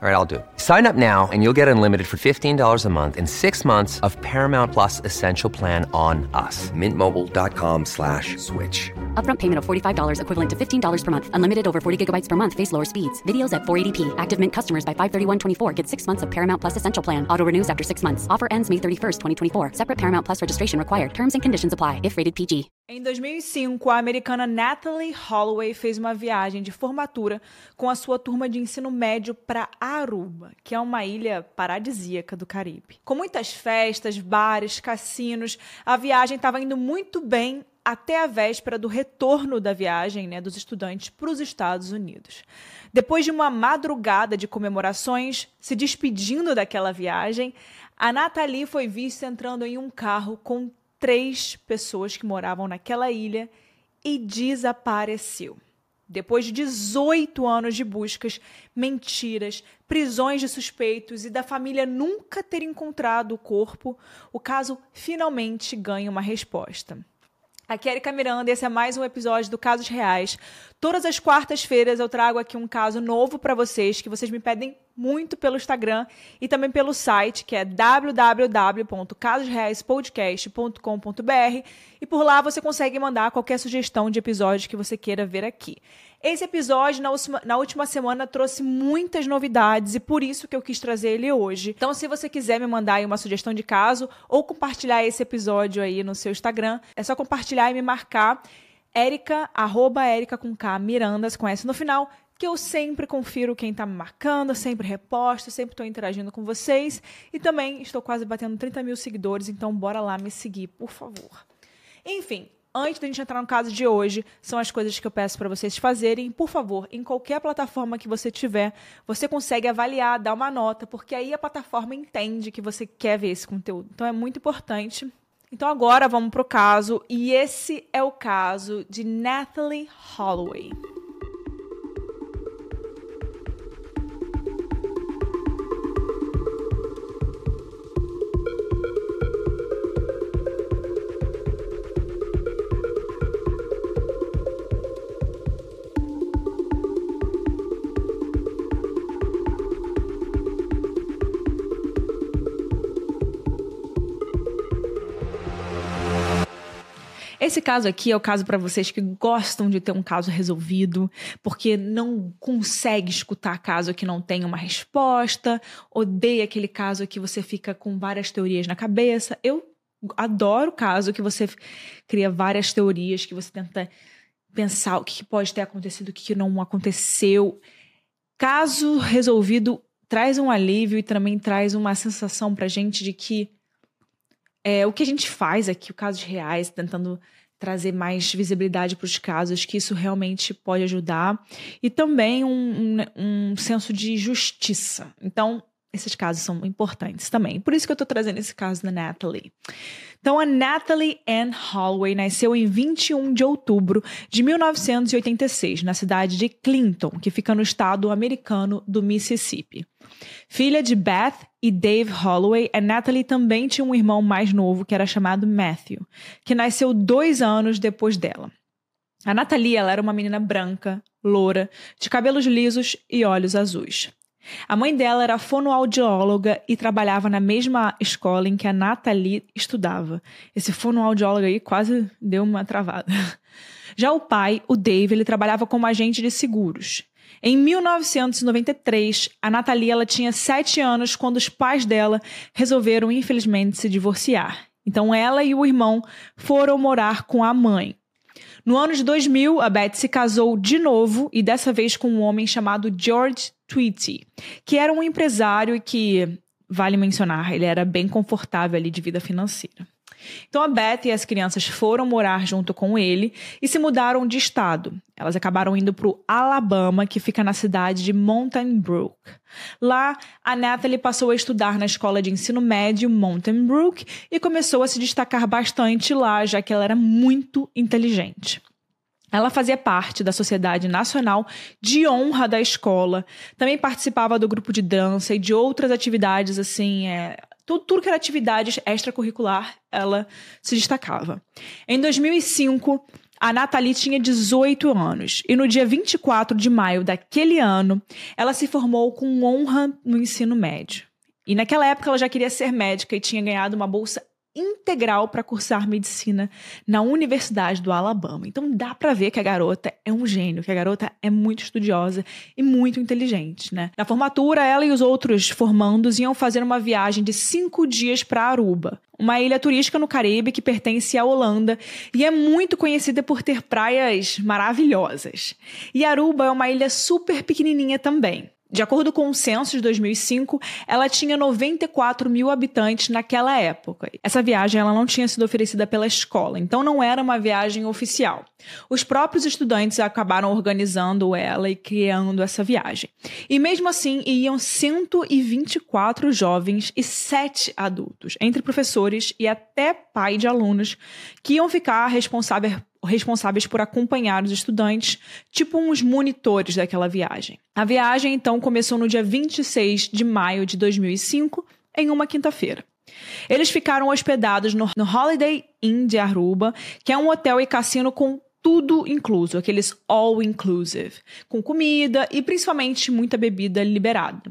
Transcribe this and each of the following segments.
All right, I'll do it. Sign up now and you'll get unlimited for $15 a month in six months of Paramount Plus Essential Plan on us. Mintmobile.com slash switch. Upfront payment of $45 equivalent to $15 per month. Unlimited over 40 gigabytes per month. Face lower speeds. Videos at 480p. Active Mint customers by 531.24 get six months of Paramount Plus Essential Plan. Auto renews after six months. Offer ends May 31st, 2024. Separate Paramount Plus registration required. Terms and conditions apply if rated PG. Em 2005, a americana Natalie Holloway fez uma viagem de formatura com a sua turma de ensino médio para Aruba, que é uma ilha paradisíaca do Caribe. Com muitas festas, bares, cassinos, a viagem estava indo muito bem até a véspera do retorno da viagem né, dos estudantes para os Estados Unidos. Depois de uma madrugada de comemorações, se despedindo daquela viagem, a Natalie foi vista entrando em um carro com três pessoas que moravam naquela ilha e desapareceu. Depois de 18 anos de buscas, mentiras, prisões de suspeitos e da família nunca ter encontrado o corpo, o caso finalmente ganha uma resposta. Aqui é Erika Miranda, esse é mais um episódio do Casos Reais. Todas as quartas-feiras eu trago aqui um caso novo para vocês que vocês me pedem muito pelo Instagram e também pelo site, que é www.casosreaispodcast.com.br e por lá você consegue mandar qualquer sugestão de episódio que você queira ver aqui. Esse episódio, na última, na última semana, trouxe muitas novidades e por isso que eu quis trazer ele hoje. Então, se você quiser me mandar aí uma sugestão de caso ou compartilhar esse episódio aí no seu Instagram, é só compartilhar e me marcar. Érica, arroba Érica com K, Miranda, se conhece no final, que eu sempre confiro quem está me marcando, sempre reposto, sempre estou interagindo com vocês. E também estou quase batendo 30 mil seguidores, então bora lá me seguir, por favor. Enfim, antes da gente entrar no caso de hoje, são as coisas que eu peço para vocês fazerem. Por favor, em qualquer plataforma que você tiver, você consegue avaliar, dar uma nota, porque aí a plataforma entende que você quer ver esse conteúdo. Então é muito importante. Então agora vamos pro caso, e esse é o caso de Natalie Holloway. Esse caso aqui é o caso para vocês que gostam de ter um caso resolvido, porque não consegue escutar caso que não tem uma resposta, odeia aquele caso que você fica com várias teorias na cabeça. Eu adoro o caso que você cria várias teorias, que você tenta pensar o que pode ter acontecido, o que não aconteceu. Caso resolvido traz um alívio e também traz uma sensação pra gente de que é, o que a gente faz aqui, o casos reais, tentando trazer mais visibilidade para os casos, que isso realmente pode ajudar. E também um, um, um senso de justiça. Então, esses casos são importantes também. Por isso que eu estou trazendo esse caso da Natalie. Então, a Natalie Ann Holloway nasceu em 21 de outubro de 1986, na cidade de Clinton, que fica no estado americano do Mississippi. Filha de Beth e Dave Holloway, a Natalie também tinha um irmão mais novo que era chamado Matthew, que nasceu dois anos depois dela. A Natalie ela era uma menina branca, loura, de cabelos lisos e olhos azuis. A mãe dela era fonoaudióloga e trabalhava na mesma escola em que a Natalie estudava. Esse fonoaudiólogo aí quase deu uma travada. Já o pai, o Dave, ele trabalhava como agente de seguros. Em 1993, a Natalia ela tinha sete anos quando os pais dela resolveram, infelizmente, se divorciar. Então, ela e o irmão foram morar com a mãe. No ano de 2000, a Beth se casou de novo e dessa vez com um homem chamado George Tweety, que era um empresário e que, vale mencionar, ele era bem confortável ali de vida financeira. Então a Beth e as crianças foram morar junto com ele e se mudaram de estado. Elas acabaram indo para o Alabama, que fica na cidade de Mountain Brook. Lá, a Natalie passou a estudar na escola de ensino médio Mountain Brook e começou a se destacar bastante lá, já que ela era muito inteligente. Ela fazia parte da Sociedade Nacional de Honra da escola, também participava do grupo de dança e de outras atividades assim é, Tudo, tudo que era atividades extracurricular, ela se destacava. Em 2005, a Nathalie tinha 18 anos e no dia 24 de maio daquele ano, ela se formou com honra no ensino médio. E naquela época ela já queria ser médica e tinha ganhado uma bolsa integral para cursar medicina na Universidade do Alabama. Então dá para ver que a garota é um gênio, que a garota é muito estudiosa e muito inteligente, né? Na formatura, ela e os outros formandos iam fazer uma viagem de cinco dias para Aruba, uma ilha turística no Caribe que pertence à Holanda e é muito conhecida por ter praias maravilhosas. E Aruba é uma ilha super pequenininha também. De acordo com o censo de 2005, ela tinha 94 mil habitantes naquela época. Essa viagem ela não tinha sido oferecida pela escola, então não era uma viagem oficial. Os próprios estudantes acabaram organizando ela e criando essa viagem. E mesmo assim, iam 124 jovens e 7 adultos, entre professores e até pai de alunos, que iam ficar responsáveis responsáveis por acompanhar os estudantes, tipo uns monitores daquela viagem. A viagem, então, começou no dia 26 de maio de 2005, em uma quinta-feira. Eles ficaram hospedados no, Holiday Inn de Aruba, que é um hotel e cassino com tudo incluso, aqueles all inclusive, com comida e principalmente muita bebida liberada.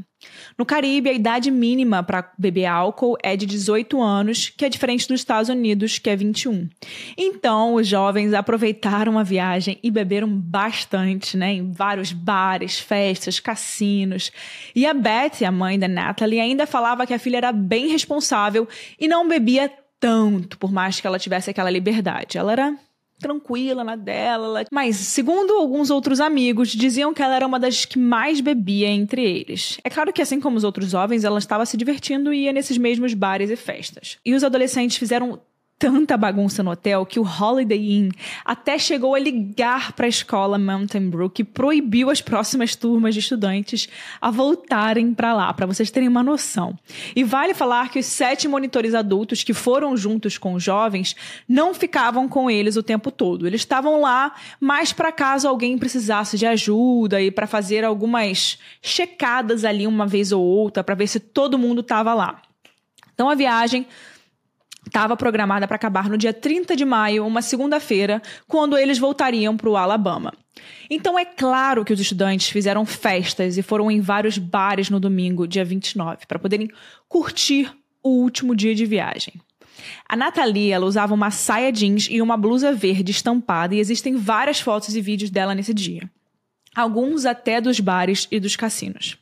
No Caribe, a idade mínima para beber álcool é de 18 anos, que é diferente dos Estados Unidos, que é 21. Então, os jovens aproveitaram a viagem e beberam bastante, né, em vários bares, festas, cassinos. E a Betty, a mãe da Natalie, ainda falava que a filha era bem responsável e não bebia tanto, por mais que ela tivesse aquela liberdade. Ela era tranquila na dela. Mas, segundo alguns outros amigos, diziam que ela era uma das que mais bebia entre eles. É claro que, assim como os outros jovens, ela estava se divertindo e ia nesses mesmos bares e festas. E os adolescentes fizeram tanta bagunça no hotel que o Holiday Inn até chegou a ligar para a escola Mountain Brook e proibiu as próximas turmas de estudantes a voltarem para lá, para vocês terem uma noção. E vale falar que os sete monitores adultos que foram juntos com os jovens não ficavam com eles o tempo todo. Eles estavam lá mais para caso alguém precisasse de ajuda e para fazer algumas checadas ali uma vez ou outra para ver se todo mundo estava lá. Então a viagem estava programada para acabar no dia 30 de maio, uma segunda-feira, quando eles voltariam para o Alabama. Então é claro que os estudantes fizeram festas e foram em vários bares no domingo, dia 29, para poderem curtir o último dia de viagem. A Nathalie, ela usava uma saia jeans e uma blusa verde estampada e existem várias fotos e vídeos dela nesse dia. Alguns até dos bares e dos cassinos.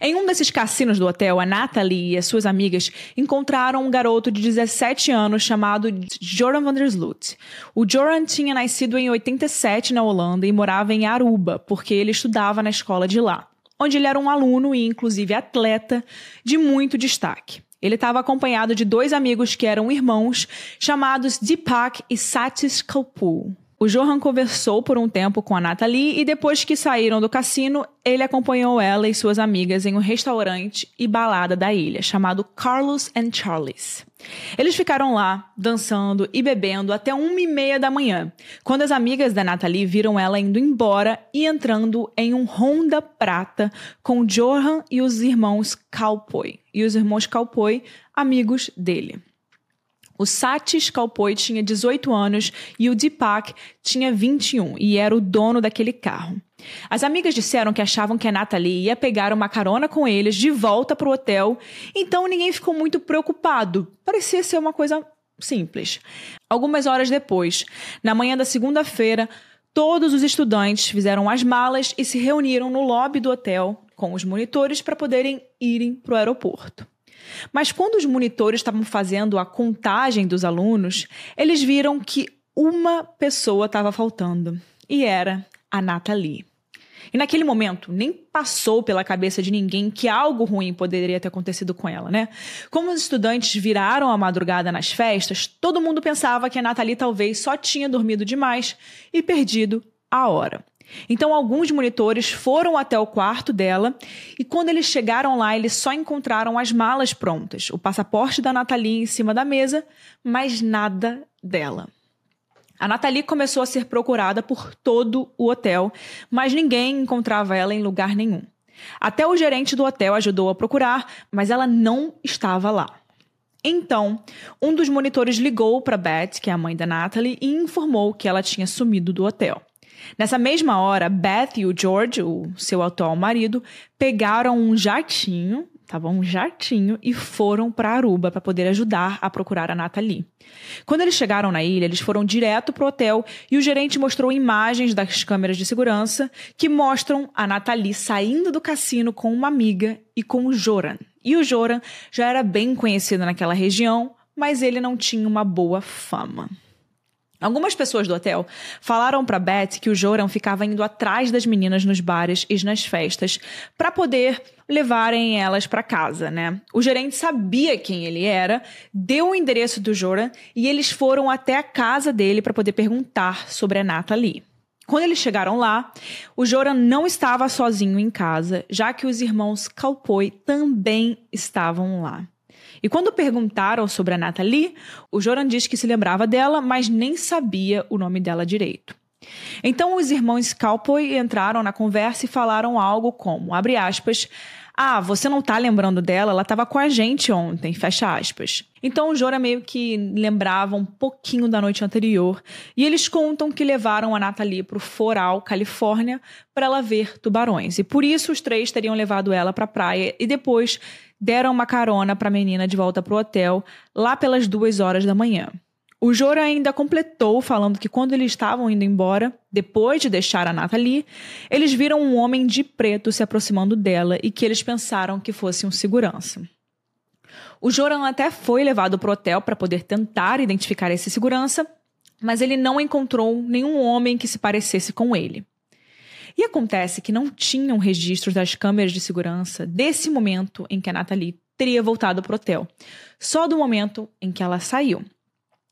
Em um desses cassinos do hotel, a Natalie e as suas amigas encontraram um garoto de 17 anos chamado Joran van der Sloot. O Joran tinha nascido em 87 na Holanda e morava em Aruba, porque ele estudava na escola de lá, onde ele era um aluno e, inclusive, atleta de muito destaque. Ele estava acompanhado de dois amigos que eram irmãos, chamados Deepak e Satish Kapoor. O Johan conversou por um tempo com a Natalie e depois que saíram do cassino, ele acompanhou ela e suas amigas em um restaurante e balada da ilha, chamado Carlos and Charlie's. Eles ficaram lá, dançando e bebendo até uma e meia da manhã, quando as amigas da Natalie viram ela indo embora e entrando em um Honda prata com Johan e os irmãos Cowboy. E os irmãos Cowboy, amigos dele. O Satish Kalpoi tinha 18 anos e o Deepak tinha 21 e era o dono daquele carro. As amigas disseram que achavam que a Natalie ia pegar uma carona com eles de volta para o hotel, então ninguém ficou muito preocupado. Parecia ser uma coisa simples. Algumas horas depois, na manhã da segunda-feira, todos os estudantes fizeram as malas e se reuniram no lobby do hotel com os monitores para poderem irem para o aeroporto. Mas quando os monitores estavam fazendo a contagem dos alunos, eles viram que uma pessoa estava faltando. E era a Nathalie. E naquele momento, nem passou pela cabeça de ninguém que algo ruim poderia ter acontecido com ela, né? Como os estudantes viraram a madrugada nas festas, todo mundo pensava que a Nathalie talvez só tinha dormido demais e perdido a hora. Então, alguns monitores foram até o quarto dela e, quando eles chegaram lá, eles só encontraram as malas prontas, o passaporte da Nathalie em cima da mesa, mas nada dela. A Nathalie começou a ser procurada por todo o hotel, mas ninguém encontrava ela em lugar nenhum. Até o gerente do hotel ajudou a procurar, mas ela não estava lá. Então, um dos monitores ligou para Beth, que é a mãe da Natalie, e informou que ela tinha sumido do hotel. Nessa mesma hora, Beth e o George, o seu atual marido, pegaram um jatinho Tava um jatinho e foram para Aruba para poder ajudar a procurar a Nathalie. Quando eles chegaram na ilha, eles foram direto pro hotel e o gerente mostrou imagens das câmeras de segurança que mostram a Nathalie saindo do cassino com uma amiga e com o Joran. E o Joran já era bem conhecido naquela região, mas ele não tinha uma boa fama. Algumas pessoas do hotel falaram para Beth que o Joran ficava indo atrás das meninas nos bares e nas festas para poder levarem elas para casa, né? O gerente sabia quem ele era, deu o endereço do Joran e eles foram até a casa dele para poder perguntar sobre a Natalie. Quando eles chegaram lá, o Joran não estava sozinho em casa, já que os irmãos Calpoi também estavam lá. E quando perguntaram sobre a Nathalie, o Joran disse que se lembrava dela, mas nem sabia o nome dela direito. Então os irmãos Calpoy entraram na conversa e falaram algo como, abre aspas, ah, você não tá lembrando dela? Ela estava com a gente ontem, fecha aspas. Então o Jora meio que lembrava um pouquinho da noite anterior. E eles contam que levaram a Nathalie pro Foral, Califórnia, para ela ver tubarões. E por isso os três teriam levado ela pra praia e depois deram uma carona para a menina de volta pro hotel, lá pelas duas horas da manhã. O Jora ainda completou falando que quando eles estavam indo embora, depois de deixar a Nathalie, eles viram um homem de preto se aproximando dela e que eles pensaram que fosse um segurança. O Joran até foi levado para o hotel para poder tentar identificar esse segurança, mas ele não encontrou nenhum homem que se parecesse com ele. E acontece que não tinham registros das câmeras de segurança desse momento em que a Nathalie teria voltado para o hotel, só do momento em que ela saiu.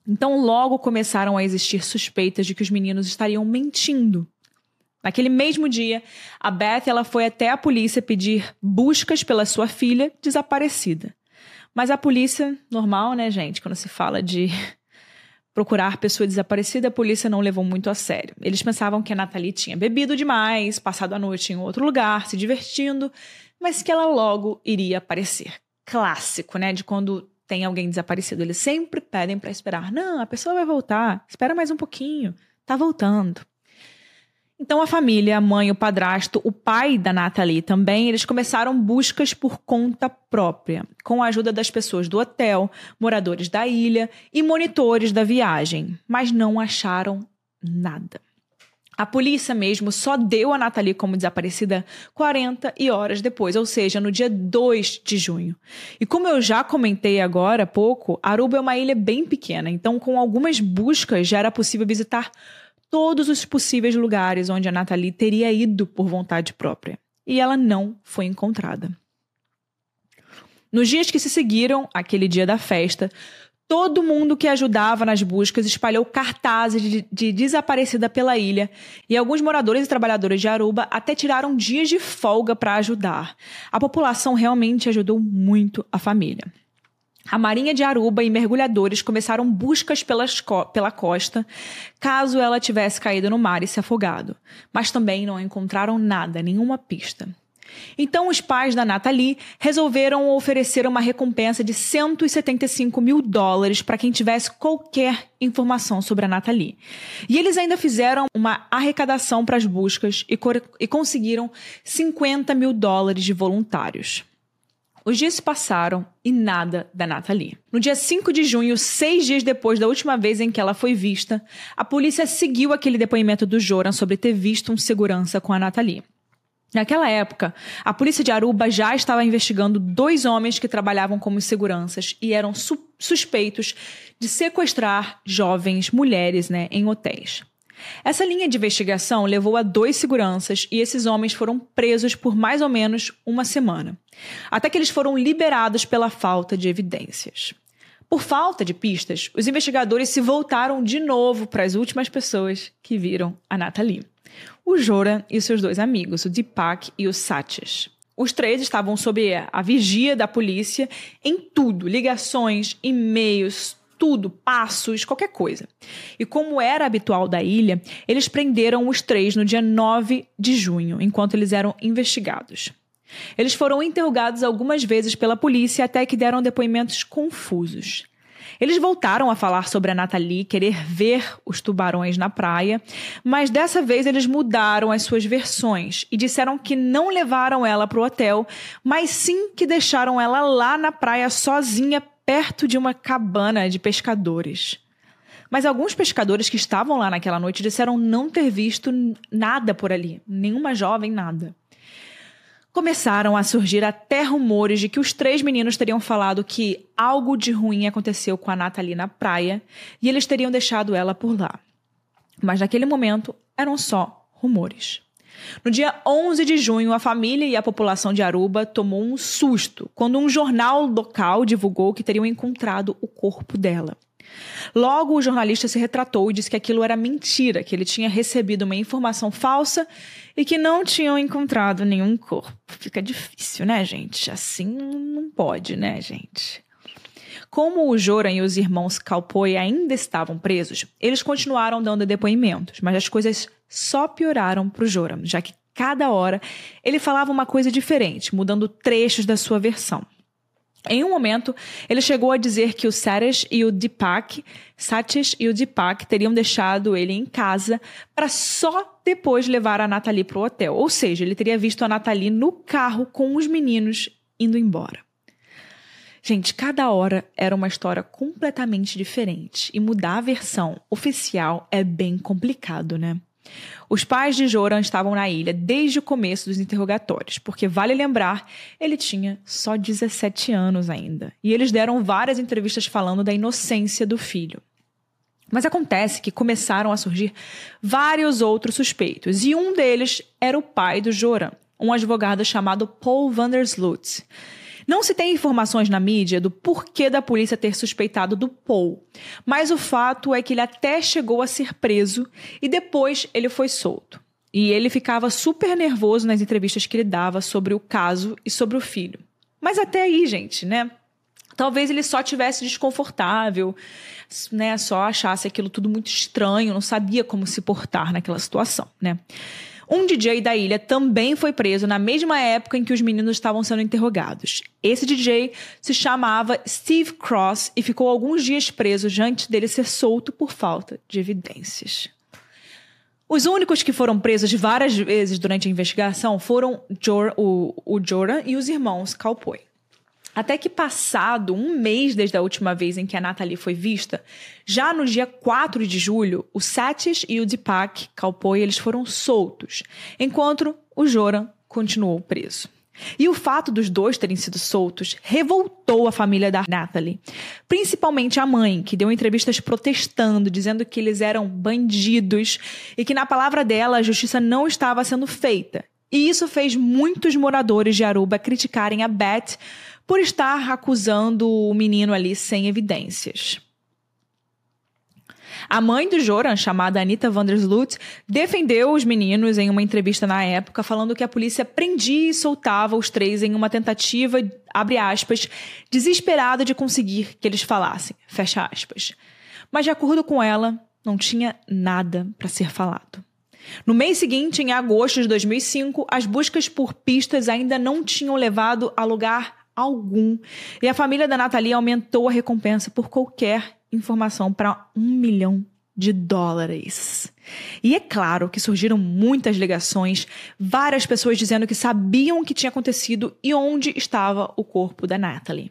Então, logo começaram a existir suspeitas de que os meninos estariam mentindo. Naquele mesmo dia, a Beth ela foi até a polícia pedir buscas pela sua filha desaparecida. Mas a polícia, normal, né, gente? Quando se fala de procurar pessoa desaparecida, a polícia não levou muito a sério. Eles pensavam que a Nathalie tinha bebido demais, passado a noite em outro lugar, se divertindo, mas que ela logo iria aparecer. Clássico, né? De quando tem alguém desaparecido. Eles sempre pedem para esperar. Não, a pessoa vai voltar. Espera mais um pouquinho. Tá voltando. Então a família, a mãe, o padrasto, o pai da Nathalie também, eles começaram buscas por conta própria, com a ajuda das pessoas do hotel, moradores da ilha e monitores da viagem, mas não acharam nada. A polícia mesmo só deu a Nathalie como desaparecida 40 e horas depois, ou seja, no dia 2 de junho. E como eu já comentei agora há pouco, Aruba é uma ilha bem pequena, então com algumas buscas já era possível visitar todos os possíveis lugares onde a Nathalie teria ido por vontade própria. E ela não foi encontrada. Nos dias que se seguiram, aquele dia da festa, todo mundo que ajudava nas buscas espalhou cartazes de, de, desaparecida pela ilha e alguns moradores e trabalhadores de Aruba até tiraram dias de folga para ajudar. A população realmente ajudou muito a família. A Marinha de Aruba e mergulhadores começaram buscas pelas co pela costa, caso ela tivesse caído no mar e se afogado, mas também não encontraram nada, nenhuma pista. Então, os pais da Nathalie resolveram oferecer uma recompensa de 175 mil dólares para quem tivesse qualquer informação sobre a Nathalie. E eles ainda fizeram uma arrecadação para as buscas e, e conseguiram 50 mil dólares de voluntários. Os dias se passaram e nada da Nathalie. No dia 5 de junho, seis dias depois da última vez em que ela foi vista, a polícia seguiu aquele depoimento do Joran sobre ter visto um segurança com a Nathalie. Naquela época, a polícia de Aruba já estava investigando dois homens que trabalhavam como seguranças e eram su suspeitos de sequestrar jovens mulheres né, em hotéis. Essa linha de investigação levou a dois seguranças e esses homens foram presos por mais ou menos uma semana, até que eles foram liberados pela falta de evidências. Por falta de pistas, os investigadores se voltaram de novo para as últimas pessoas que viram a Nathalie. O Joran e seus dois amigos, o Deepak e o Satish. Os três estavam sob a vigia da polícia em tudo: ligações, e-mails, tudo, passos, qualquer coisa. E como era habitual da ilha, eles prenderam os três no dia 9 de junho, enquanto eles eram investigados. Eles foram interrogados algumas vezes pela polícia até que deram depoimentos confusos. Eles voltaram a falar sobre a Nathalie querer ver os tubarões na praia, mas dessa vez eles mudaram as suas versões e disseram que não levaram ela para o hotel, mas sim que deixaram ela lá na praia sozinha, perto de uma cabana de pescadores. Mas alguns pescadores que estavam lá naquela noite disseram não ter visto nada por ali, nenhuma jovem, nada. Começaram a surgir até rumores de que os três meninos teriam falado que algo de ruim aconteceu com a Nathalie na praia e eles teriam deixado ela por lá. Mas naquele momento eram só rumores. No dia 11 de junho, a família e a população de Aruba tomou um susto quando um jornal local divulgou que teriam encontrado o corpo dela. Logo, o jornalista se retratou e disse que aquilo era mentira, que ele tinha recebido uma informação falsa e que não tinham encontrado nenhum corpo. Fica difícil, né, gente? Assim não pode, né, gente? Como o Joran e os irmãos Calpoi ainda estavam presos, eles continuaram dando depoimentos, mas as coisas só pioraram para o Joran, já que cada hora ele falava uma coisa diferente, mudando trechos da sua versão. Em um momento, ele chegou a dizer que o Satish e o Deepak, Satish e o Deepak teriam deixado ele em casa para só depois levar a Nathalie para o hotel. Ou seja, ele teria visto a Nathalie no carro com os meninos indo embora. Gente, cada hora era uma história completamente diferente e mudar a versão oficial é bem complicado, né? Os pais de Joran estavam na ilha desde o começo dos interrogatórios, porque vale lembrar, ele tinha só 17 anos ainda. E eles deram várias entrevistas falando da inocência do filho. Mas acontece que começaram a surgir vários outros suspeitos, e um deles era o pai do Joran, um advogado chamado Paul Vandersloot. Não se tem informações na mídia do porquê da polícia ter suspeitado do Paul, mas o fato é que ele até chegou a ser preso e depois ele foi solto. E ele ficava super nervoso nas entrevistas que ele dava sobre o caso e sobre o filho. Mas até aí, gente, né? Talvez ele só tivesse desconfortável, né? Só achasse aquilo tudo muito estranho, não sabia como se portar naquela situação, né? Um DJ da ilha também foi preso na mesma época em que os meninos estavam sendo interrogados. Esse DJ se chamava Steve Cross e ficou alguns dias preso antes dele ser solto por falta de evidências. Os únicos que foram presos várias vezes durante a investigação foram Jor, o, o Jordan e os irmãos Cowboy. Até que passado um mês desde a última vez em que a Nathalie foi vista, já no dia 4 de julho, o Satish e o Deepak Kalpoi eles foram soltos, enquanto o Joran continuou preso. E o fato dos dois terem sido soltos revoltou a família da Natalie, principalmente a mãe, que deu entrevistas protestando, dizendo que eles eram bandidos e que, na palavra dela, a justiça não estava sendo feita. E isso fez muitos moradores de Aruba criticarem a Beth por estar acusando o menino ali sem evidências. A mãe do Joran, chamada Anita Vandersloot, defendeu os meninos em uma entrevista na época, falando que a polícia prendia e soltava os três em uma tentativa, abre aspas, desesperada de conseguir que eles falassem, fecha aspas. Mas, de acordo com ela, não tinha nada para ser falado. No mês seguinte, em agosto de 2005, as buscas por pistas ainda não tinham levado a lugar algum. E a família da Nathalie aumentou a recompensa por qualquer informação para um milhão de dólares. E é claro que surgiram muitas ligações, várias pessoas dizendo que sabiam o que tinha acontecido e onde estava o corpo da Natalie.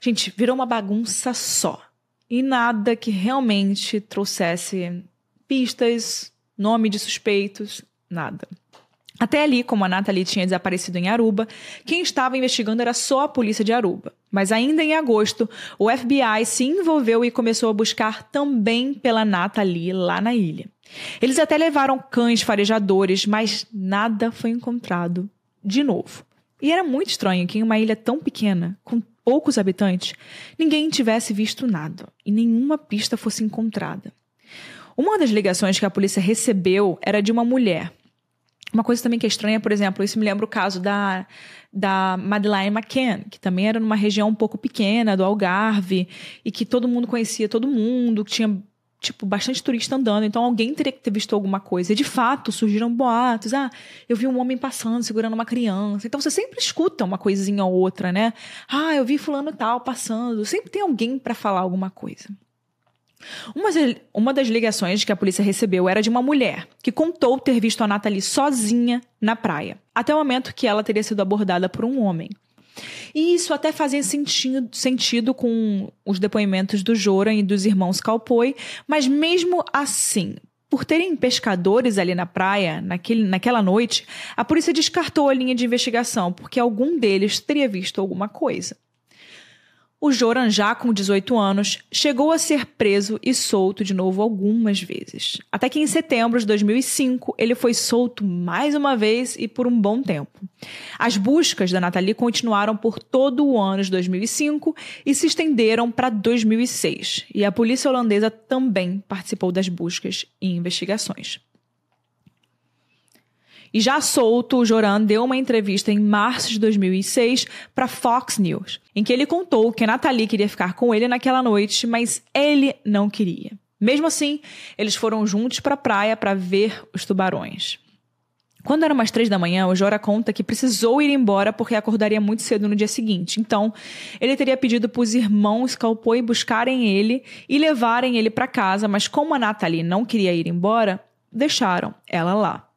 Gente, virou uma bagunça só. E nada que realmente trouxesse pistas, nome de suspeitos, nada. Até ali, como a Nathalie tinha desaparecido em Aruba, quem estava investigando era só a polícia de Aruba. Mas ainda em agosto, o FBI se envolveu e começou a buscar também pela Nathalie lá na ilha. Eles até levaram cães farejadores, mas nada foi encontrado de novo. E era muito estranho que em uma ilha tão pequena, com poucos habitantes, ninguém tivesse visto nada e nenhuma pista fosse encontrada. Uma das ligações que a polícia recebeu era de uma mulher uma coisa também que é estranha, por exemplo, isso me lembra o caso da, da Madeleine McCann, que também era numa região um pouco pequena, do Algarve, e que todo mundo conhecia todo mundo, que tinha tipo, bastante turista andando, então alguém teria que ter visto alguma coisa. E de fato, surgiram boatos. Ah, eu vi um homem passando, segurando uma criança. Então você sempre escuta uma coisinha ou outra, né? Ah, eu vi fulano tal passando. Sempre tem alguém para falar alguma coisa. Uma, das ligações que a polícia recebeu era de uma mulher que contou ter visto a Nathalie sozinha na praia, até o momento que ela teria sido abordada por um homem. E isso até fazia sentido, sentido com os depoimentos do Joran e dos irmãos Calpoi, mas mesmo assim, por terem pescadores ali na praia naquele, naquela noite, a polícia descartou a linha de investigação porque algum deles teria visto alguma coisa. O Joran, já com 18 anos, chegou a ser preso e solto de novo algumas vezes. Até que em setembro de 2005, ele foi solto mais uma vez e por um bom tempo. As buscas da Nathalie continuaram por todo o ano de 2005 e se estenderam para 2006. E a polícia holandesa também participou das buscas e investigações. E já solto, o Joran deu uma entrevista em março de 2006 para Fox News, em que ele contou que a Nathalie queria ficar com ele naquela noite, mas ele não queria. Mesmo assim, eles foram juntos para a praia para ver os tubarões. Quando era umas três da manhã, o Jora conta que precisou ir embora porque acordaria muito cedo no dia seguinte. Então, ele teria pedido para os irmãos Calpoi buscarem ele e levarem ele para casa, mas como a Nathalie não queria ir embora, deixaram ela lá.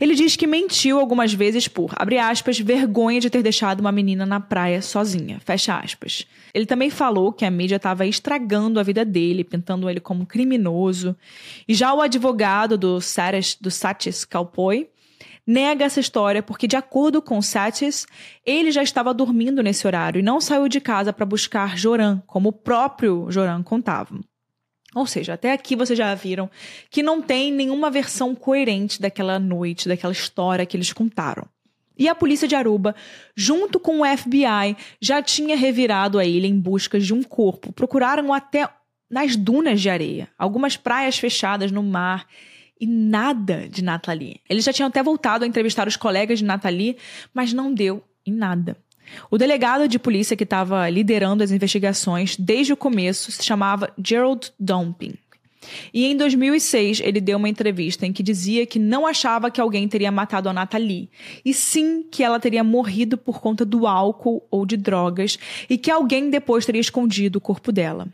Ele diz que mentiu algumas vezes por, abre aspas, vergonha de ter deixado uma menina na praia sozinha, fecha aspas. Ele também falou que a mídia estava estragando a vida dele, pintando ele como criminoso. E já o advogado do Satis, do Satis Kalpoi nega essa história porque, de acordo com Satis, ele já estava dormindo nesse horário e não saiu de casa para buscar Joran, como o próprio Joran contava. Ou seja, até aqui vocês já viram que não tem nenhuma versão coerente daquela noite, daquela história que eles contaram. E a polícia de Aruba, junto com o FBI, já tinha revirado a ilha em busca de um corpo. Procuraram até nas dunas de areia, algumas praias fechadas no mar e nada de Nathalie. Eles já tinham até voltado a entrevistar os colegas de Nathalie, mas não deu em nada. O delegado de polícia que estava liderando as investigações desde o começo se chamava Gerald Dumping. E em 2006 ele deu uma entrevista em que dizia que não achava que alguém teria matado a Nathalie, e sim que ela teria morrido por conta do álcool ou de drogas e que alguém depois teria escondido o corpo dela.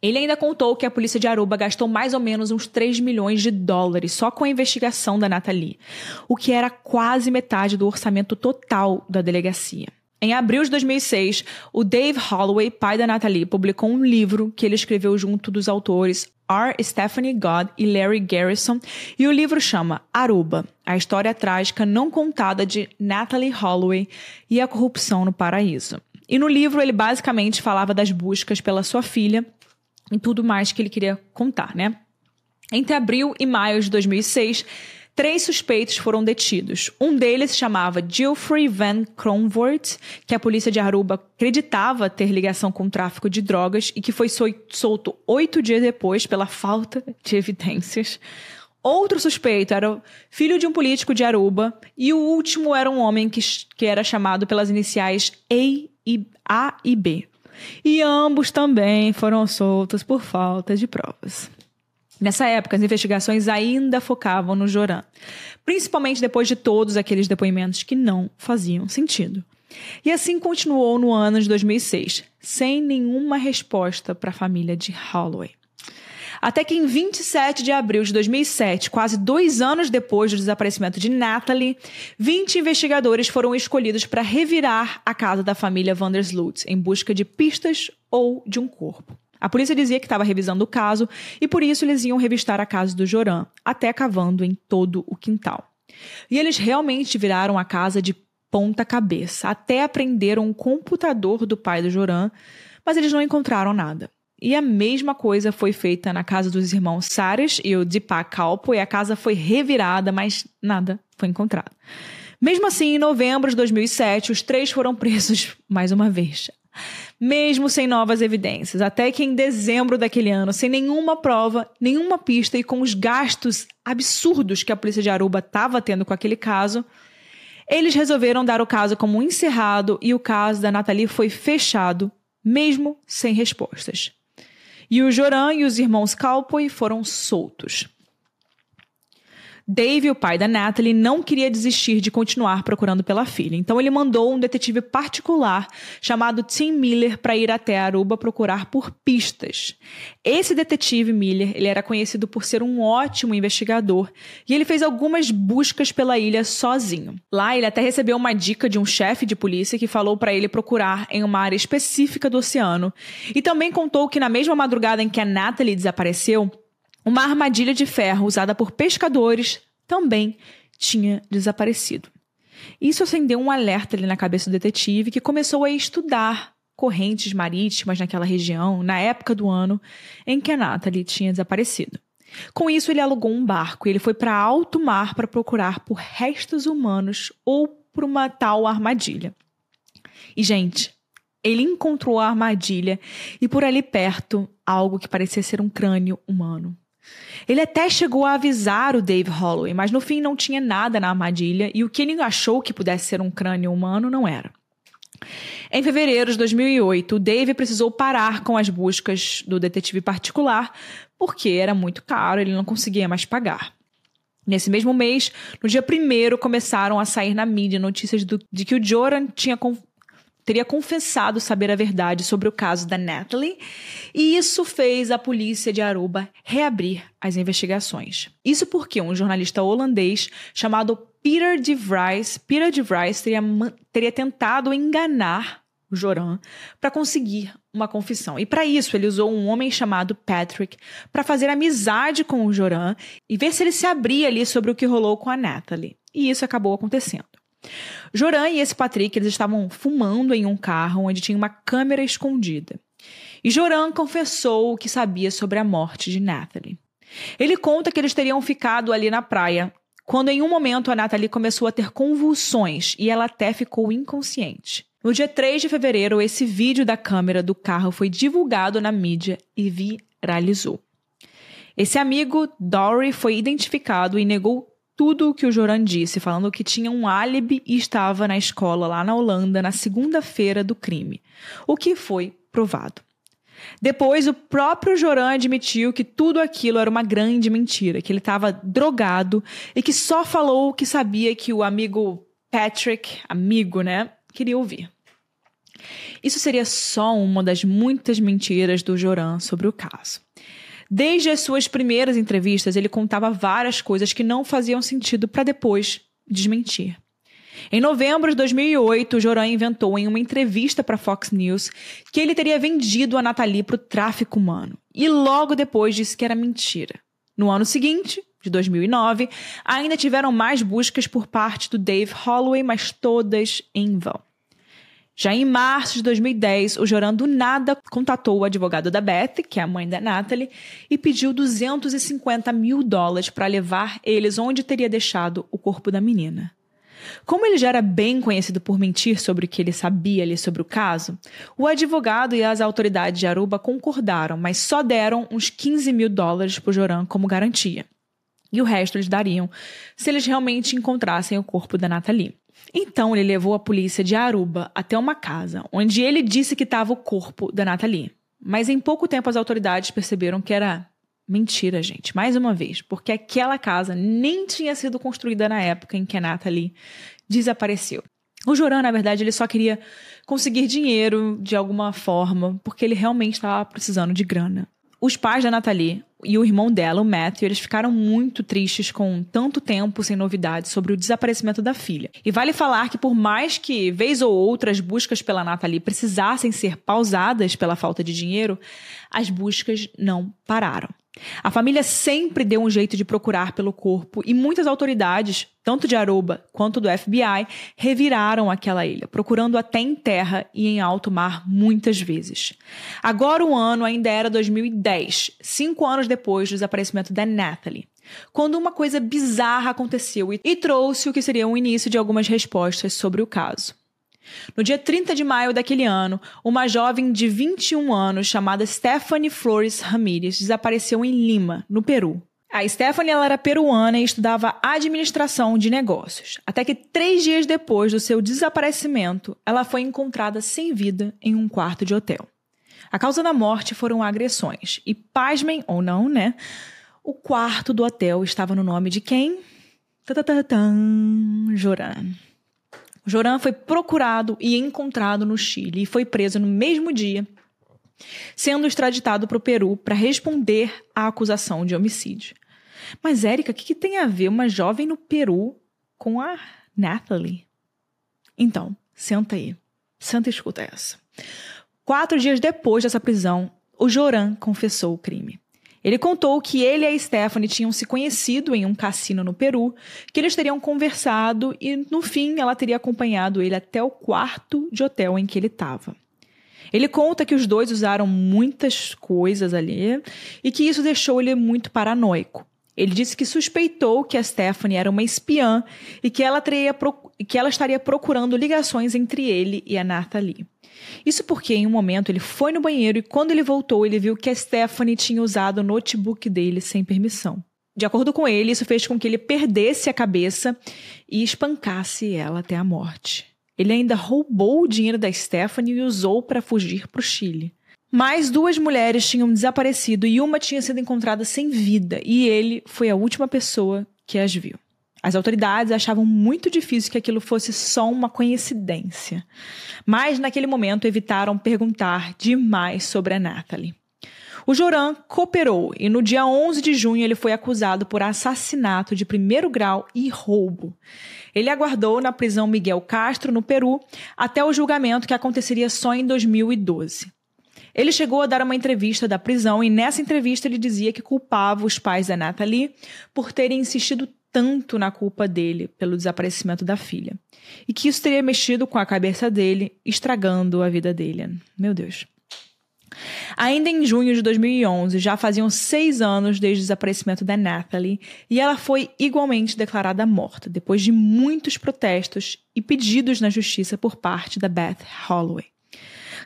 Ele ainda contou que a polícia de Aruba gastou mais ou menos uns 3 milhões de dólares só com a investigação da Nathalie, o que era quase metade do orçamento total da delegacia. Em abril de 2006, o Dave Holloway, pai da Natalie, publicou um livro que ele escreveu junto dos autores R. Stephanie God e Larry Garrison, e o livro chama Aruba, a história trágica não contada de Natalie Holloway e a corrupção no paraíso. E no livro ele basicamente falava das buscas pela sua filha e tudo mais que ele queria contar, né? Entre abril e maio de 2006, Três suspeitos foram detidos. Um deles se chamava Geoffrey Van Kronvoort, que a polícia de Aruba acreditava ter ligação com o tráfico de drogas e que foi solto oito dias depois pela falta de evidências. Outro suspeito era filho de um político de Aruba e o último era um homem que, que era chamado pelas iniciais A e, A e B. E ambos também foram soltos por falta de provas. Nessa época, as investigações ainda focavam no Joran, principalmente depois de todos aqueles depoimentos que não faziam sentido. E assim continuou no ano de 2006, sem nenhuma resposta para a família de Holloway. Até que em 27 de abril de 2007, quase dois anos depois do desaparecimento de Natalie, 20 investigadores foram escolhidos para revirar a casa da família Vandersloot em busca de pistas ou de um corpo. A polícia dizia que estava revisando o caso e por isso eles iam revistar a casa do Joran, até cavando em todo o quintal. E eles realmente viraram a casa de ponta cabeça, até aprenderam o computador do pai do Joran, mas eles não encontraram nada. E a mesma coisa foi feita na casa dos irmãos Sares e o Deepak Kalpo, e a casa foi revirada, mas nada foi encontrado. Mesmo assim, em novembro de 2007, os três foram presos mais uma vez mesmo sem novas evidências, até que em dezembro daquele ano, sem nenhuma prova, nenhuma pista e com os gastos absurdos que a polícia de Aruba estava tendo com aquele caso, eles resolveram dar o caso como encerrado e o caso da Nathalie foi fechado, mesmo sem respostas. E o Joran e os irmãos Calpoy foram soltos. Dave, o pai da Natalie, não queria desistir de continuar procurando pela filha, então ele mandou um detetive particular chamado Tim Miller para ir até Aruba procurar por pistas. Esse detetive Miller, ele era conhecido por ser um ótimo investigador e ele fez algumas buscas pela ilha sozinho. Lá ele até recebeu uma dica de um chefe de polícia que falou para ele procurar em uma área específica do oceano e também contou que na mesma madrugada em que a Natalie desapareceu, uma armadilha de ferro usada por pescadores também tinha desaparecido. Isso acendeu um alerta ali na cabeça do detetive, que começou a estudar correntes marítimas naquela região, na época do ano em que a Natalie tinha desaparecido. Com isso, ele alugou um barco e ele foi para alto mar para procurar por restos humanos ou por uma tal armadilha. E, gente, ele encontrou a armadilha e por ali perto algo que parecia ser um crânio humano. Ele até chegou a avisar o Dave Holloway, mas no fim não tinha nada na armadilha e o que ele achou que pudesse ser um crânio humano não era. Em fevereiro de 2008, o Dave precisou parar com as buscas do detetive particular porque era muito caro, ele não conseguia mais pagar. Nesse mesmo mês, no dia 1 começaram a sair na mídia notícias do, de que o Joran tinha teria confessado saber a verdade sobre o caso da Natalie, e isso fez a polícia de Aruba reabrir as investigações. Isso porque um jornalista holandês chamado Peter de Vries, Peter de Vries teria, teria tentado enganar o Joran para conseguir uma confissão. E para isso ele usou um homem chamado Patrick para fazer amizade com o Joran e ver se ele se abria ali sobre o que rolou com a Natalie. E isso acabou acontecendo. Joran e esse Patrick eles estavam fumando em um carro onde tinha uma câmera escondida. E Joran confessou o que sabia sobre a morte de Natalie. Ele conta que eles teriam ficado ali na praia quando em um momento a Natalie começou a ter convulsões e ela até ficou inconsciente. No dia 3 de fevereiro, esse vídeo da câmera do carro foi divulgado na mídia e viralizou. Esse amigo, Dory, foi identificado e negou tudo o que o Joran disse, falando que tinha um álibi e estava na escola lá na Holanda na segunda-feira do crime, o que foi provado. Depois, o próprio Joran admitiu que tudo aquilo era uma grande mentira, que ele estava drogado e que só falou o que sabia que o amigo Patrick, amigo, né, queria ouvir. Isso seria só uma das muitas mentiras do Joran sobre o caso. Desde as suas primeiras entrevistas, ele contava várias coisas que não faziam sentido para depois desmentir. Em novembro de 2008, Joran inventou em uma entrevista para Fox News que ele teria vendido a Nathalie para o tráfico humano. E logo depois disse que era mentira. No ano seguinte, de 2009, ainda tiveram mais buscas por parte do Dave Holloway, mas todas em vão. Já em março de 2010, o Joran do nada contatou o advogado da Beth, que é a mãe da Natalie, e pediu 250 mil dólares para levar eles onde teria deixado o corpo da menina. Como ele já era bem conhecido por mentir sobre o que ele sabia ali sobre o caso, o advogado e as autoridades de Aruba concordaram, mas só deram uns 15 mil dólares para o Joran como garantia. E o resto eles dariam se eles realmente encontrassem o corpo da Natalie. Então ele levou a polícia de Aruba até uma casa, onde ele disse que estava o corpo da Nathalie. Mas em pouco tempo as autoridades perceberam que era mentira, gente, mais uma vez, porque aquela casa nem tinha sido construída na época em que a Nathalie desapareceu. O Joran, na verdade, ele só queria conseguir dinheiro de alguma forma, porque ele realmente estava precisando de grana. Os pais da Nathalie e o irmão dela, o Matthew, eles ficaram muito tristes com tanto tempo sem novidades sobre o desaparecimento da filha. E vale falar que por mais que vez ou outra as buscas pela Nathalie precisassem ser pausadas pela falta de dinheiro, as buscas não pararam. A família sempre deu um jeito de procurar pelo corpo e muitas autoridades, tanto de Aruba quanto do FBI, reviraram aquela ilha, procurando até em terra e em alto mar muitas vezes. Agora o ano ainda era 2010, cinco anos depois do desaparecimento da Natalie quando uma coisa bizarra aconteceu e, trouxe o que seria o início de algumas respostas sobre o caso. No dia 30 de maio daquele ano, uma jovem de 21 anos chamada Stephanie Flores Ramirez desapareceu em Lima, no Peru. A Stephanie era peruana e estudava administração de negócios. Até que três dias depois do seu desaparecimento, ela foi encontrada sem vida em um quarto de hotel. A causa da morte foram agressões. E, pasmem ou não, né? O quarto do hotel estava no nome de quem? Tatatatã, Joran. Joran foi procurado e encontrado no Chile e foi preso no mesmo dia, sendo extraditado para o Peru para responder à acusação de homicídio. Mas, Érica, o que, que tem a ver uma jovem no Peru com a Natalie? Então, senta aí. Santa e escuta essa. Quatro dias depois dessa prisão, o Joran confessou o crime. Ele contou que ele e a Stephanie tinham se conhecido em um cassino no Peru, que eles teriam conversado e, no fim, ela teria acompanhado ele até o quarto de hotel em que ele estava. Ele conta que os dois usaram muitas coisas ali e que isso deixou ele muito paranoico. Ele disse que suspeitou que a Stephanie era uma espiã e que ela, teria, que ela estaria procurando ligações entre ele e a Nathalie. Isso porque em um momento ele foi no banheiro e quando ele voltou, ele viu que a Stephanie tinha usado o notebook dele sem permissão. De acordo com ele, isso fez com que ele perdesse a cabeça e espancasse ela até a morte. Ele ainda roubou o dinheiro da Stephanie e usou para fugir para o Chile. Mais duas mulheres tinham desaparecido e uma tinha sido encontrada sem vida, e ele foi a última pessoa que as viu. As autoridades achavam muito difícil que aquilo fosse só uma coincidência, mas naquele momento evitaram perguntar demais sobre a Natalie. O Joran cooperou e no dia 11 de junho ele foi acusado por assassinato de primeiro grau e roubo. Ele aguardou na prisão Miguel Castro, no Peru, até o julgamento que aconteceria só em 2012. Ele chegou a dar uma entrevista da prisão e nessa entrevista ele dizia que culpava os pais da Natalie por terem insistido tanto na culpa dele pelo desaparecimento da filha. E que isso teria mexido com a cabeça dele, estragando a vida dele. Meu Deus. Ainda em junho de 2011, já faziam seis anos desde o desaparecimento da Natalie, e ela foi igualmente declarada morta, depois de muitos protestos e pedidos na justiça por parte da Beth Holloway.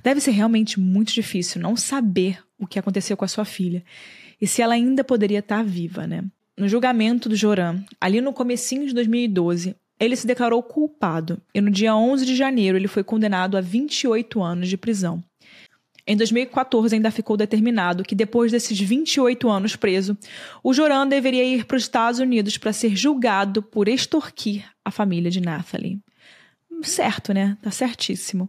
Deve ser realmente muito difícil não saber o que aconteceu com a sua filha e se ela ainda poderia estar viva, né? No julgamento do Joran, ali no comecinho de 2012, ele se declarou culpado e no dia 11 de janeiro ele foi condenado a 28 anos de prisão. Em 2014 ainda ficou determinado que depois desses 28 anos preso, o Joran deveria ir para os Estados Unidos para ser julgado por extorquir a família de Nathalie. Certo, né? Tá certíssimo.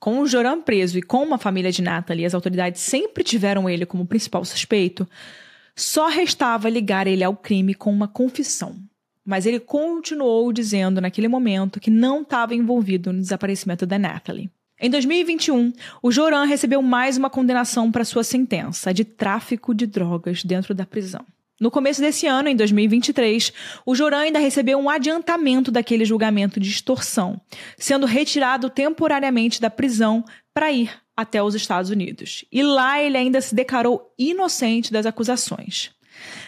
Com o Joran preso e com uma família de Nathalie, as autoridades sempre tiveram ele como principal suspeito. Só restava ligar ele ao crime com uma confissão. Mas ele continuou dizendo naquele momento que não estava envolvido no desaparecimento da Natalie. Em 2021, o Joran recebeu mais uma condenação para sua sentença de tráfico de drogas dentro da prisão. No começo desse ano, em 2023, o Joran ainda recebeu um adiantamento daquele julgamento de extorsão, sendo retirado temporariamente da prisão para ir até os Estados Unidos. E lá ele ainda se declarou inocente das acusações.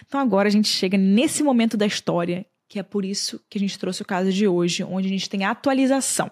Então agora a gente chega nesse momento da história, que é por isso que a gente trouxe o caso de hoje, onde a gente tem a atualização.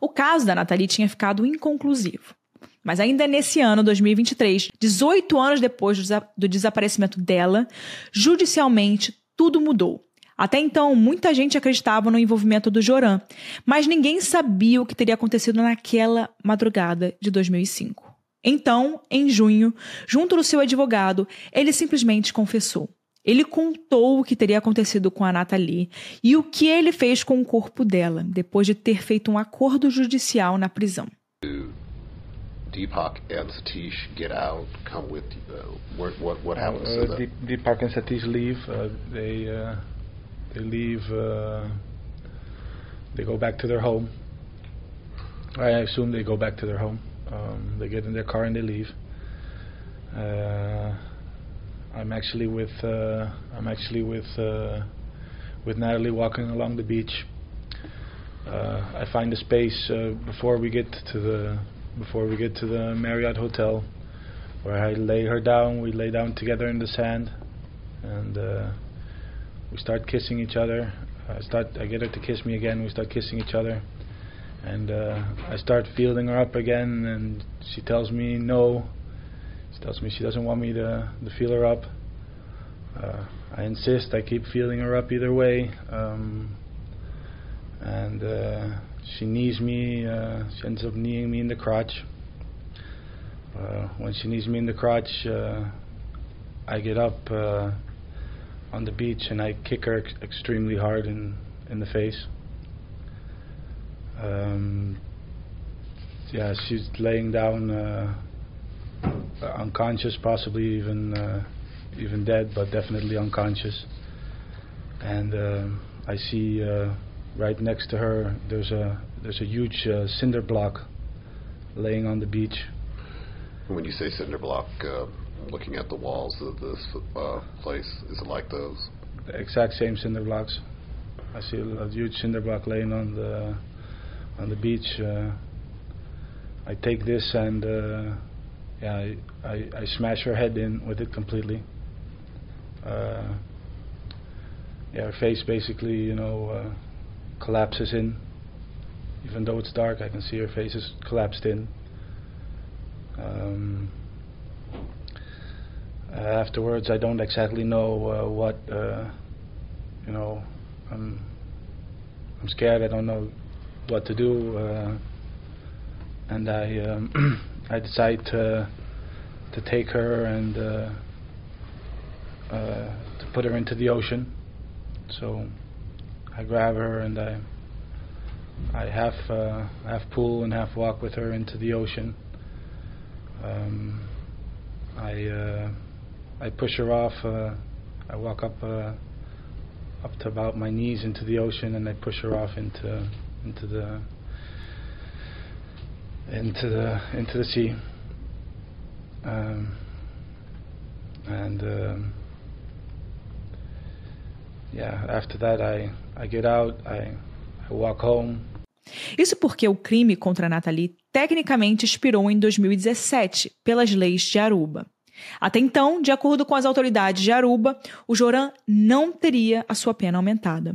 O caso da Nathalie tinha ficado inconclusivo. Mas ainda nesse ano, 2023, 18 anos depois do desaparecimento dela, judicialmente tudo mudou. Até então, muita gente acreditava no envolvimento do Joran, mas ninguém sabia o que teria acontecido naquela madrugada de 2005. Então, em junho, junto do seu advogado, ele simplesmente confessou. Ele contou o que teria acontecido com a Nathalie e o que ele fez com o corpo dela, depois de ter feito um acordo judicial na prisão. Deepak and Satish get out, come with uh, what, what, what happens uh? Deepak and Satish leave. Uh, they uh, They leave. Uh, they go back to their home. I assume they go back to their home. Um, they get in their car and they leave. Uh, I'm actually with. Uh, I'm actually with. Uh, with Natalie walking along the beach. Uh, I find a space uh, before we get to the before we get to the Marriott Hotel, where I lay her down. We lay down together in the sand, and we start kissing each other. I start. I get her to kiss me again. We start kissing each other, and uh, I start feeling her up again. And she tells me no. She tells me she doesn't want me to, to feel her up. Uh, I insist. I keep feeling her up either way. Um, and uh, she knees me. Uh, she ends up kneeing me in the crotch. Uh, when she knees me in the crotch, uh, I get up uh, on the beach and I kick her ex- extremely hard in, in the face. Um, yeah, she's laying down uh, unconscious, possibly even uh, even dead, but definitely unconscious. And um I see uh, right next to her there's a there's a huge uh, cinder block laying on the beach. When you say cinder block, uh, looking at the walls of this uh, place, is it like those? The exact same cinder blocks. I see a, huge cinder block laying on the on the beach. Uh, I take this and uh, yeah, I, I, I smash her head in with it completely. Uh, yeah, her face basically, you know, uh, collapses in. Even though it's dark, I can see her face is collapsed in. Um, afterwards, I don't exactly know uh, what, uh, you know, I'm, I'm scared. I don't know what to do, uh, and I, um, I decide to, to take her and to put her into the ocean. So I grab her and I, I half, uh, half pull and half walk with her into the ocean. Um, I, I push her off. Uh, I walk up, uh, up to about my knees into the ocean, and I push her off into, into the, into the, into the sea. Um, and um, yeah, after that, I, I get out. I, I walk home. Isso porque o crime contra Nathalie tecnicamente expirou em 2017 pelas leis de Aruba. Até então, de acordo com as autoridades de Aruba, o Joran não teria a sua pena aumentada.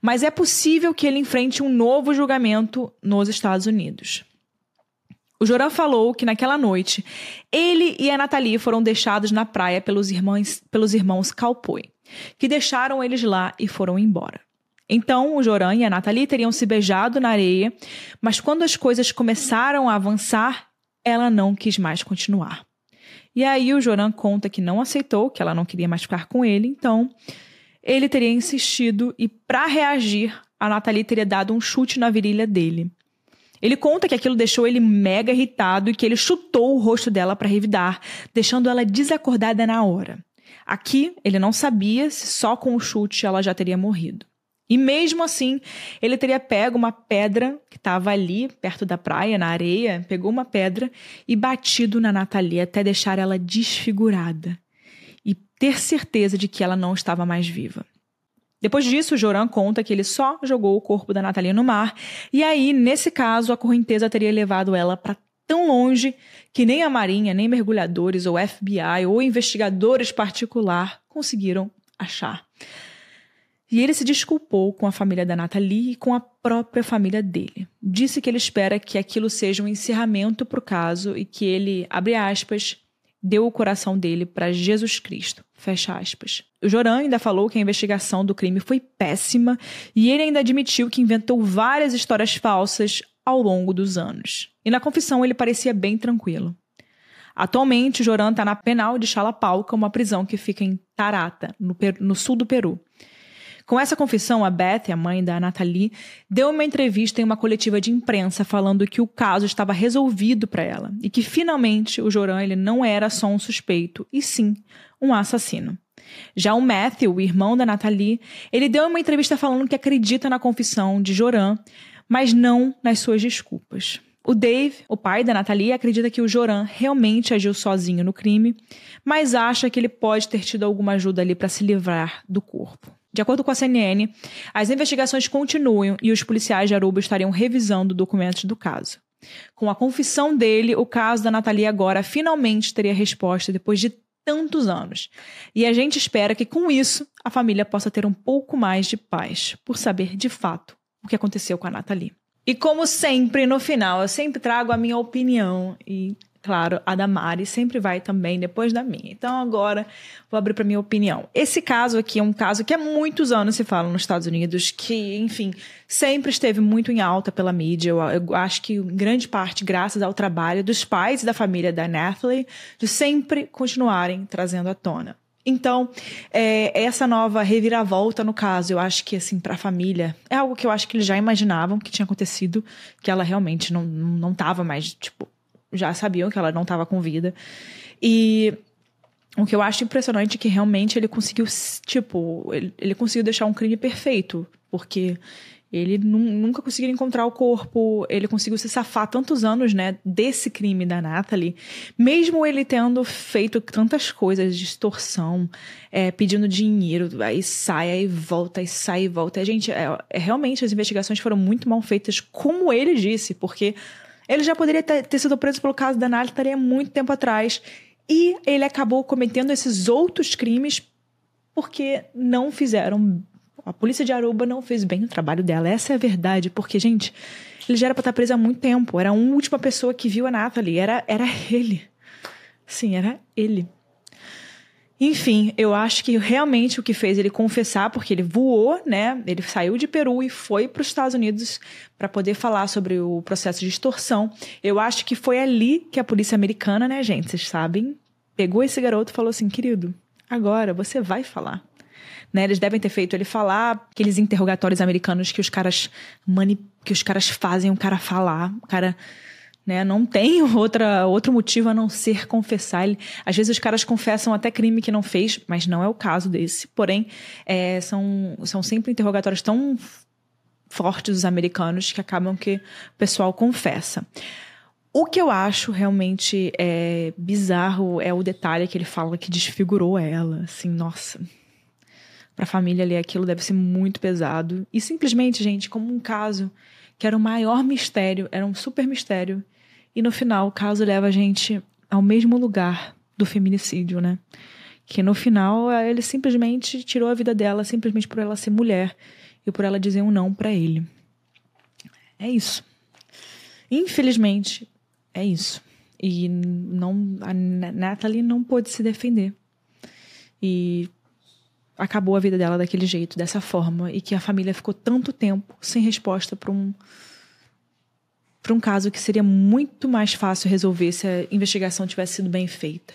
Mas é possível que ele enfrente um novo julgamento nos Estados Unidos. O Joran falou que naquela noite, ele e a Nathalie foram deixados na praia pelos irmãos, pelos irmãos Calpoi, que deixaram eles lá e foram embora. Então, o Joran e a Nathalie teriam se beijado na areia, mas quando as coisas começaram a avançar, ela não quis mais continuar. E aí o Joran conta que não aceitou, que ela não queria mais ficar com ele, então ele teria insistido e, para reagir, a Nathalie teria dado um chute na virilha dele. Ele conta que aquilo deixou ele mega irritado e que ele chutou o rosto dela para revidar, deixando ela desacordada na hora. Aqui, ele não sabia se só com o chute ela já teria morrido. E mesmo assim, ele teria pego uma pedra que estava ali, perto da praia, na areia, pegou uma pedra e batido na Nathalie até deixar ela desfigurada e ter certeza de que ela não estava mais viva. Depois disso, Joran conta que ele só jogou o corpo da Nathalie no mar, e aí, nesse caso, a correnteza teria levado ela para tão longe que nem a Marinha, nem mergulhadores, ou FBI, ou investigadores particular conseguiram achar. E ele se desculpou com a família da Nathalie e com a própria família dele. Disse que ele espera que aquilo seja um encerramento para o caso e que ele, abre aspas, deu o coração dele para Jesus Cristo. Fecha aspas. O Joran ainda falou que a investigação do crime foi péssima e ele ainda admitiu que inventou várias histórias falsas ao longo dos anos. E na confissão ele parecia bem tranquilo. Atualmente, Joran está na penal de Chalapalca, uma prisão que fica em Tarata, no, no sul do Peru. Com essa confissão, a Beth, a mãe da Nathalie, deu uma entrevista em uma coletiva de imprensa falando que o caso estava resolvido para ela e que finalmente o Joran ele não era só um suspeito, e sim um assassino. Já o Matthew, o irmão da Nathalie, ele deu uma entrevista falando que acredita na confissão de Joran, mas não nas suas desculpas. O Dave, o pai da Nathalie, acredita que o Joran realmente agiu sozinho no crime, mas acha que ele pode ter tido alguma ajuda ali para se livrar do corpo. De acordo com a CNN, as investigações continuam e os policiais de Aruba estariam revisando documentos do caso. Com a confissão dele, o caso da Nathalie agora finalmente teria resposta depois de tantos anos. E a gente espera que com isso a família possa ter um pouco mais de paz por saber de fato o que aconteceu com a Nathalie. E como sempre, no final, eu sempre trago a minha opinião e claro, a da Mari sempre vai também depois da minha. Então agora vou abrir para minha opinião. Esse caso aqui é um caso que há muitos anos se fala nos Estados Unidos, que, enfim, sempre esteve muito em alta pela mídia. Eu, eu acho que grande parte graças ao trabalho dos pais e da família da Nathalie de sempre continuarem trazendo à tona. Então, é, essa nova reviravolta no caso, eu acho que, assim, para a família, é algo que eu acho que eles já imaginavam que tinha acontecido, que ela realmente não, não tava mais, tipo, já sabiam que ela não estava com vida. E o que eu acho impressionante é que realmente ele conseguiu, tipo, ele, ele conseguiu deixar um crime perfeito, porque ele nunca conseguiu encontrar o corpo, ele conseguiu se safar tantos anos, né, desse crime da Natalie, mesmo ele tendo feito tantas coisas de extorsão, é, pedindo dinheiro, aí sai, aí volta, aí sai e volta. gente, é, é, realmente as investigações foram muito mal feitas, como ele disse, porque ele já poderia ter, sido preso pelo caso da Natalie há muito tempo atrás. E ele acabou cometendo esses outros crimes porque não fizeram. A polícia de Aruba não fez bem o trabalho dela. Essa é a verdade. Porque, gente, ele já era pra estar preso há muito tempo. Era a última pessoa que viu a Natalie. Era, era ele. Sim, era ele. Enfim, eu acho que realmente o que fez ele confessar, porque ele voou, né? Ele saiu de Peru e foi para os Estados Unidos para poder falar sobre o processo de extorsão. Eu acho que foi ali que a polícia americana, né, gente? Vocês sabem, pegou esse garoto e falou assim: querido, agora você vai falar. Né, eles devem ter feito ele falar aqueles interrogatórios americanos que os caras que os caras fazem o cara falar, o cara né? Não tem outra, outro motivo a não ser confessar. Às vezes os caras confessam até crime que não fez, mas não é o caso desse. Porém, é, são, são sempre interrogatórios tão fortes os americanos que acabam que o pessoal confessa. O que eu acho realmente é, bizarro é o detalhe que ele fala que desfigurou ela. Assim, nossa. Pra família ali aquilo deve ser muito pesado. E simplesmente, gente, como um caso que era o maior mistério, era um super mistério e no final, o caso leva a gente ao mesmo lugar do feminicídio, né? Que no final ele simplesmente tirou a vida dela simplesmente por ela ser mulher e por ela dizer um não para ele. É isso. Infelizmente, é isso. E não a Natalie não pôde se defender. E acabou a vida dela daquele jeito, dessa forma, e que a família ficou tanto tempo sem resposta para um para um caso que seria muito mais fácil resolver se a investigação tivesse sido bem feita.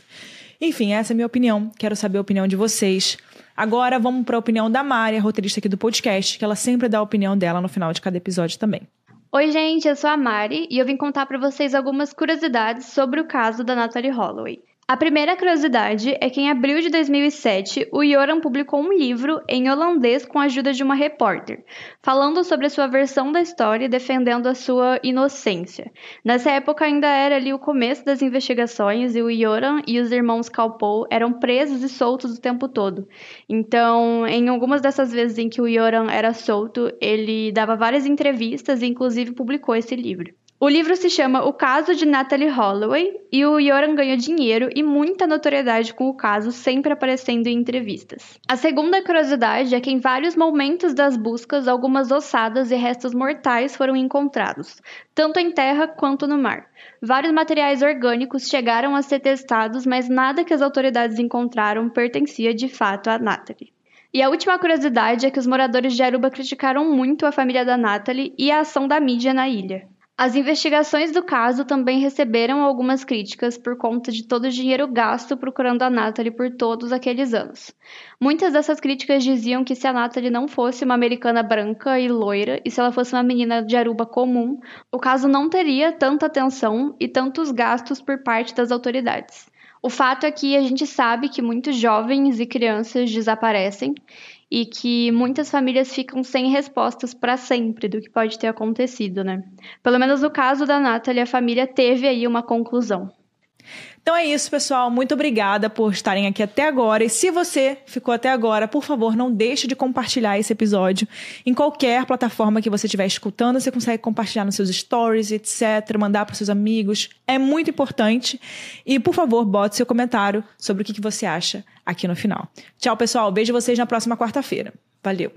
Enfim, essa é a minha opinião. Quero saber a opinião de vocês. Agora vamos para a opinião da Mari, a roteirista aqui do podcast, que ela sempre dá a opinião dela no final de cada episódio também. Oi, gente, eu sou a Mari e eu vim contar para vocês algumas curiosidades sobre o caso da Natalie Holloway. A primeira curiosidade é que em abril de 2007, o Joran publicou um livro em holandês com a ajuda de uma repórter, falando sobre a sua versão da história e defendendo a sua inocência. Nessa época ainda era ali o começo das investigações e o Joran e os irmãos Kalpoe eram presos e soltos o tempo todo. Então, em algumas dessas vezes em que o Joran era solto, ele dava várias entrevistas e inclusive publicou esse livro. O livro se chama O Caso de Natalie Holloway e o Yoram ganhou dinheiro e muita notoriedade com o caso, sempre aparecendo em entrevistas. A segunda curiosidade é que em vários momentos das buscas, algumas ossadas e restos mortais foram encontrados, tanto em terra quanto no mar. Vários materiais orgânicos chegaram a ser testados, mas nada que as autoridades encontraram pertencia de fato a Natalie. E a última curiosidade é que os moradores de Aruba criticaram muito a família da Natalie e a ação da mídia na ilha. As investigações do caso também receberam algumas críticas por conta de todo o dinheiro gasto procurando a Natalie por todos aqueles anos. Muitas dessas críticas diziam que se a Natalie não fosse uma americana branca e loira, e se ela fosse uma menina de Aruba comum, o caso não teria tanta atenção e tantos gastos por parte das autoridades. O fato é que a gente sabe que muitos jovens e crianças desaparecem e que muitas famílias ficam sem respostas para sempre do que pode ter acontecido, né? Pelo menos no caso da Nathalie, a família teve aí uma conclusão. Então é isso, pessoal. Muito obrigada por estarem aqui até agora. E se você ficou até agora, por favor, não deixe de compartilhar esse episódio em qualquer plataforma que você estiver escutando. Você consegue compartilhar nos seus stories, etc., mandar para seus amigos. É muito importante. E, por favor, bote seu comentário sobre o que você acha aqui no final. Tchau, pessoal. Beijo vocês na próxima quarta-feira. Valeu!